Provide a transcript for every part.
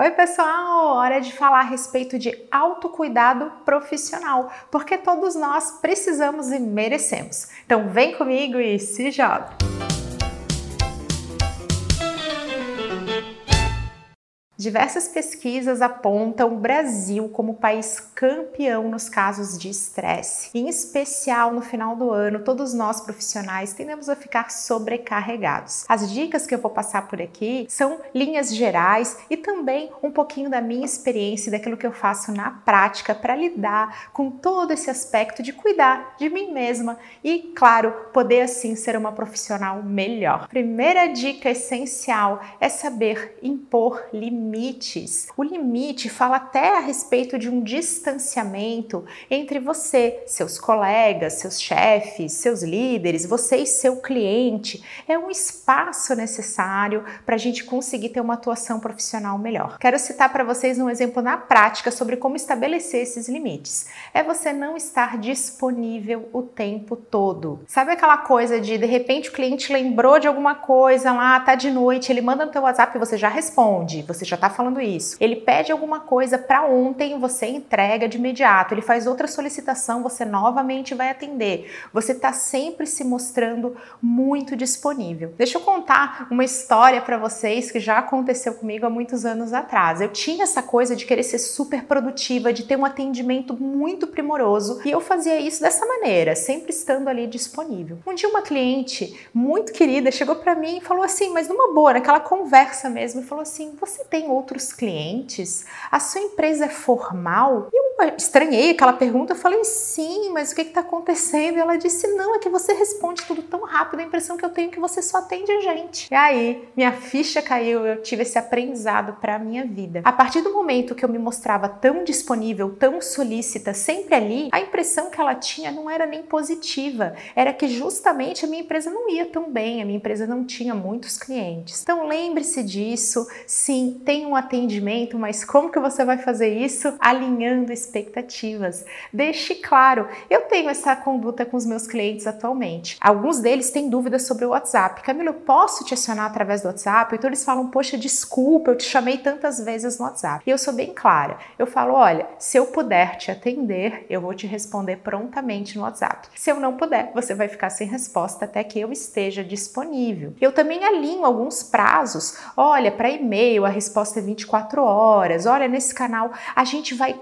Oi, pessoal! Hora de falar a respeito de autocuidado profissional, porque todos nós precisamos e merecemos. Então, vem comigo e se joga! Diversas pesquisas apontam o Brasil como país campeão nos casos de estresse. Em especial no final do ano, todos nós profissionais tendemos a ficar sobrecarregados. As dicas que eu vou passar por aqui são linhas gerais e também um pouquinho da minha experiência e daquilo que eu faço na prática para lidar com todo esse aspecto de cuidar de mim mesma e, claro, poder assim ser uma profissional melhor. Primeira dica essencial é saber impor limites. O limite fala até a respeito de um distanciamento entre você, seus colegas, seus chefes, seus líderes, você e seu cliente. É um espaço necessário para a gente conseguir ter uma atuação profissional melhor. Quero citar para vocês um exemplo na prática sobre como estabelecer esses limites. É você não estar disponível o tempo todo. Sabe aquela coisa de de repente o cliente lembrou de alguma coisa lá, tá de noite, ele manda no teu WhatsApp e você já responde, você já tá falando isso. Ele pede alguma coisa para ontem, você entrega de imediato. Ele faz outra solicitação, você novamente vai atender. Você tá sempre se mostrando muito disponível. Deixa eu contar uma história para vocês que já aconteceu comigo há muitos anos atrás. Eu tinha essa coisa de querer ser super produtiva, de ter um atendimento muito primoroso, e eu fazia isso dessa maneira, sempre estando ali disponível. Um dia uma cliente muito querida chegou para mim e falou assim, mas numa boa, naquela conversa mesmo, e falou assim: "Você tem outros clientes? A sua empresa é formal? E estranhei aquela pergunta, eu falei sim, mas o que está acontecendo? E ela disse não, é que você responde tudo tão rápido, a impressão que eu tenho é que você só atende gente. E aí, minha ficha caiu, eu tive esse aprendizado para a minha vida. A partir do momento que eu me mostrava tão disponível, tão solícita, sempre ali, a impressão que ela tinha não era nem positiva, era que justamente a minha empresa não ia tão bem, a minha empresa não tinha muitos clientes. Então lembre-se disso, sim, tem um atendimento, mas como que você vai fazer isso? Alinhando. Deixe claro, eu tenho essa conduta com os meus clientes atualmente. Alguns deles têm dúvidas sobre o WhatsApp. Camilo, posso te acionar através do WhatsApp? Então eles falam, poxa, desculpa, eu te chamei tantas vezes no WhatsApp. E eu sou bem clara. Eu falo, olha, se eu puder te atender, eu vou te responder prontamente no WhatsApp. Se eu não puder, você vai ficar sem resposta até que eu esteja disponível. Eu também alinho alguns prazos. Olha, para e-mail a resposta 24 horas. Olha, nesse canal a gente vai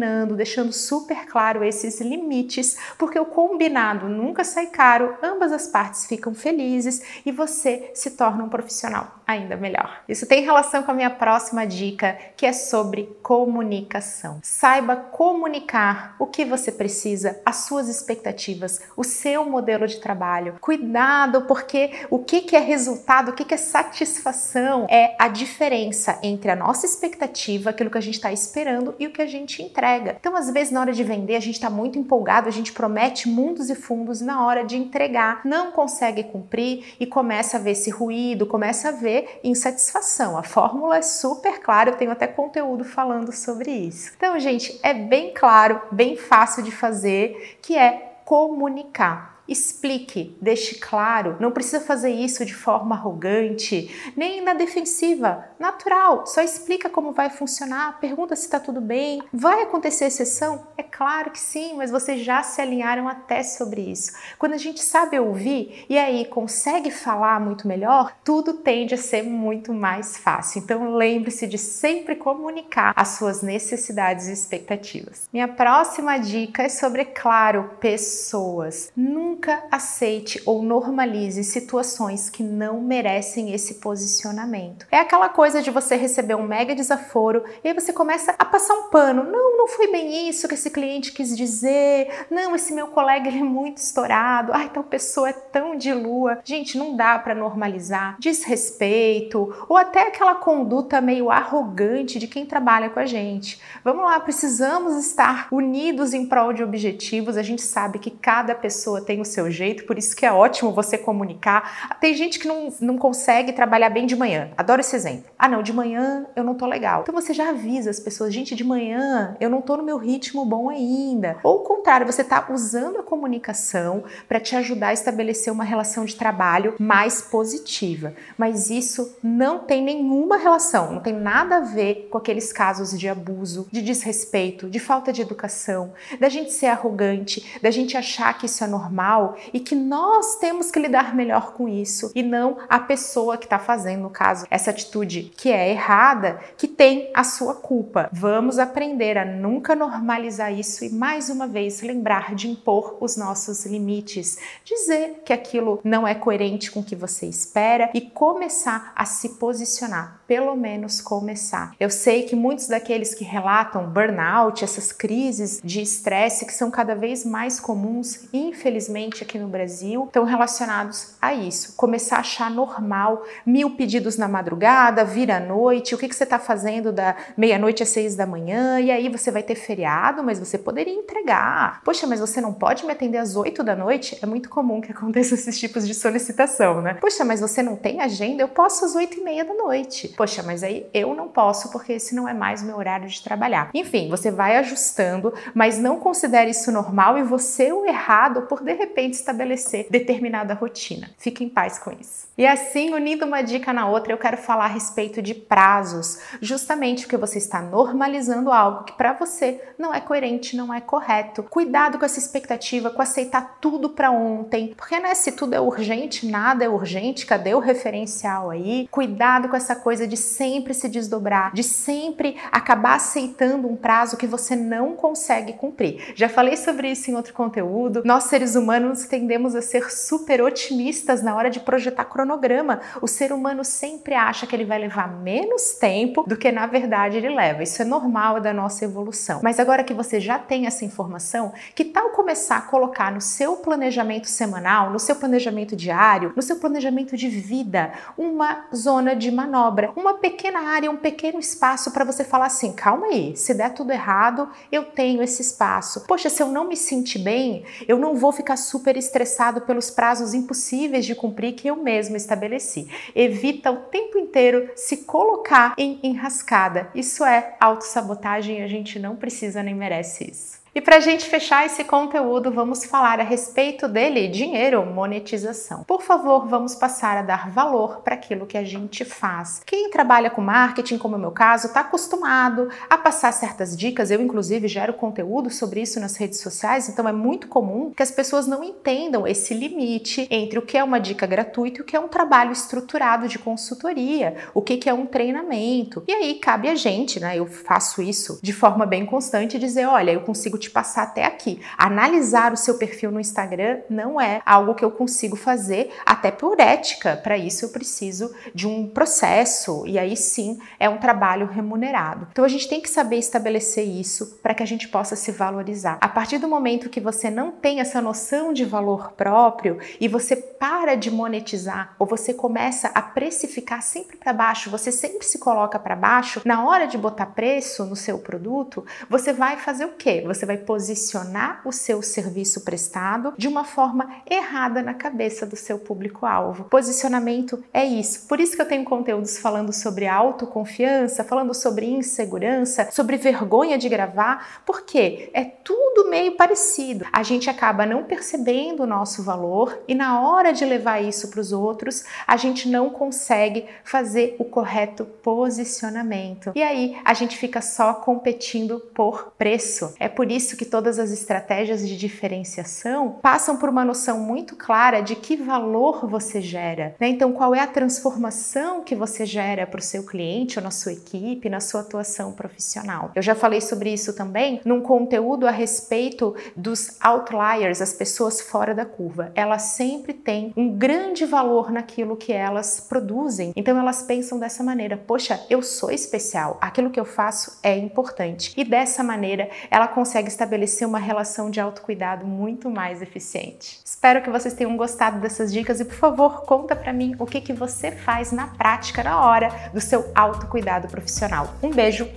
combinando, deixando super claro esses limites, porque o combinado nunca sai caro, ambas as partes ficam felizes e você se torna um profissional ainda melhor. Isso tem relação com a minha próxima dica, que é sobre comunicação. Saiba comunicar o que você precisa, as suas expectativas, o seu modelo de trabalho. Cuidado, porque o que é resultado, o que é satisfação é a diferença entre a nossa expectativa, aquilo que a gente está esperando e o que a gente entrega. Então, às vezes, na hora de vender, a gente está muito empolgado, a gente promete mundos e fundos, e na hora de entregar, não consegue cumprir e começa a ver esse ruído, começa a ver insatisfação. A fórmula é super clara, eu tenho até conteúdo falando sobre isso. Então, gente, é bem claro, bem fácil de fazer, que é comunicar. Explique, deixe claro, não precisa fazer isso de forma arrogante, nem na defensiva, natural. Só explica como vai funcionar, pergunta se está tudo bem. Vai acontecer exceção? É claro que sim, mas vocês já se alinharam até sobre isso. Quando a gente sabe ouvir e aí consegue falar muito melhor, tudo tende a ser muito mais fácil. Então lembre-se de sempre comunicar as suas necessidades e expectativas. Minha próxima dica é sobre, claro, pessoas. Nunca Nunca aceite ou normalize situações que não merecem esse posicionamento. É aquela coisa de você receber um mega desaforo e aí você começa a passar um pano. Não, não foi bem isso que esse cliente quis dizer. Não, esse meu colega ele é muito estourado. Ai, tal pessoa é tão de lua. Gente, não dá para normalizar desrespeito ou até aquela conduta meio arrogante de quem trabalha com a gente. Vamos lá, precisamos estar unidos em prol de objetivos. A gente sabe que cada pessoa tem o seu jeito, por isso que é ótimo você comunicar. Tem gente que não, não consegue trabalhar bem de manhã. Adoro esse exemplo. Ah, não, de manhã eu não tô legal. Então você já avisa as pessoas, gente, de manhã eu não tô no meu ritmo bom ainda. Ou o contrário, você tá usando a comunicação para te ajudar a estabelecer uma relação de trabalho mais positiva. Mas isso não tem nenhuma relação, não tem nada a ver com aqueles casos de abuso, de desrespeito, de falta de educação, da gente ser arrogante, da gente achar que isso é normal e que nós temos que lidar melhor com isso e não a pessoa que está fazendo, no caso, essa atitude que é errada, que tem a sua culpa. Vamos aprender a nunca normalizar isso e mais uma vez lembrar de impor os nossos limites, dizer que aquilo não é coerente com o que você espera e começar a se posicionar, pelo menos começar. Eu sei que muitos daqueles que relatam burnout, essas crises de estresse que são cada vez mais comuns, infelizmente aqui no Brasil, estão relacionados a isso. Começar a achar normal mil pedidos na madrugada, vir à noite, o que, que você está fazendo da meia-noite às seis da manhã, e aí você vai ter feriado, mas você poderia entregar. Poxa, mas você não pode me atender às oito da noite? É muito comum que aconteça esses tipos de solicitação, né? Poxa, mas você não tem agenda? Eu posso às oito e meia da noite. Poxa, mas aí eu não posso porque esse não é mais o meu horário de trabalhar. Enfim, você vai ajustando, mas não considere isso normal e você o errado por de repente estabelecer determinada rotina. Fique em paz com isso. E assim, unindo uma dica na outra, eu quero falar a respeito de prazos, justamente porque você está normalizando algo que para você não é coerente, não é correto. Cuidado com essa expectativa, com aceitar tudo para ontem, porque né, se tudo é urgente, nada é urgente, cadê o referencial aí? Cuidado com essa coisa de sempre se desdobrar, de sempre acabar aceitando um prazo que você não consegue cumprir. Já falei sobre isso em outro conteúdo. Nós seres humanos tendemos a ser super otimistas na hora de projetar cronograma. O ser humano sempre acha que ele vai levar menos tempo do que na verdade ele leva. Isso é normal é da nossa evolução. Mas agora que você já tem essa informação, que tal começar a colocar no seu planejamento semanal, no seu planejamento diário, no seu planejamento de vida, uma zona de manobra, uma pequena área, um pequeno espaço para você falar assim: calma aí, se der tudo errado, eu tenho esse espaço. Poxa, se eu não me sentir bem, eu não vou ficar super estressado pelos prazos impossíveis de cumprir que eu mesmo estabeleci. Evita o tempo inteiro se colocar em enrascada. Isso é autossabotagem e a gente não precisa nem merece isso. E para a gente fechar esse conteúdo, vamos falar a respeito dele, dinheiro, monetização. Por favor, vamos passar a dar valor para aquilo que a gente faz. Quem trabalha com marketing, como é o meu caso, está acostumado a passar certas dicas. Eu, inclusive, gero conteúdo sobre isso nas redes sociais, então é muito comum que as pessoas não entendam esse limite entre o que é uma dica gratuita e o que é um trabalho estruturado de consultoria, o que é um treinamento. E aí cabe a gente, né? Eu faço isso de forma bem constante, dizer: olha, eu consigo te passar até aqui. Analisar o seu perfil no Instagram não é algo que eu consigo fazer, até por ética. Para isso eu preciso de um processo e aí sim é um trabalho remunerado. Então a gente tem que saber estabelecer isso para que a gente possa se valorizar. A partir do momento que você não tem essa noção de valor próprio e você para de monetizar ou você começa a precificar sempre para baixo, você sempre se coloca para baixo, na hora de botar preço no seu produto, você vai fazer o quê? Você vai posicionar o seu serviço prestado de uma forma errada na cabeça do seu público-alvo. Posicionamento é isso. Por isso que eu tenho conteúdos falando sobre autoconfiança, falando sobre insegurança, sobre vergonha de gravar, porque é tudo meio parecido. A gente acaba não percebendo o nosso valor e na hora de levar isso para os outros, a gente não consegue fazer o correto posicionamento. E aí a gente fica só competindo por preço. É por isso isso que todas as estratégias de diferenciação passam por uma noção muito clara de que valor você gera. Né? Então, qual é a transformação que você gera para o seu cliente ou na sua equipe, na sua atuação profissional. Eu já falei sobre isso também num conteúdo a respeito dos outliers, as pessoas fora da curva. Elas sempre têm um grande valor naquilo que elas produzem. Então, elas pensam dessa maneira: poxa, eu sou especial, aquilo que eu faço é importante. E dessa maneira, ela consegue estabelecer uma relação de autocuidado muito mais eficiente. Espero que vocês tenham gostado dessas dicas e, por favor, conta para mim o que, que você faz na prática na hora do seu autocuidado profissional. Um beijo,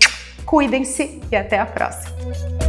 cuidem-se e até a próxima!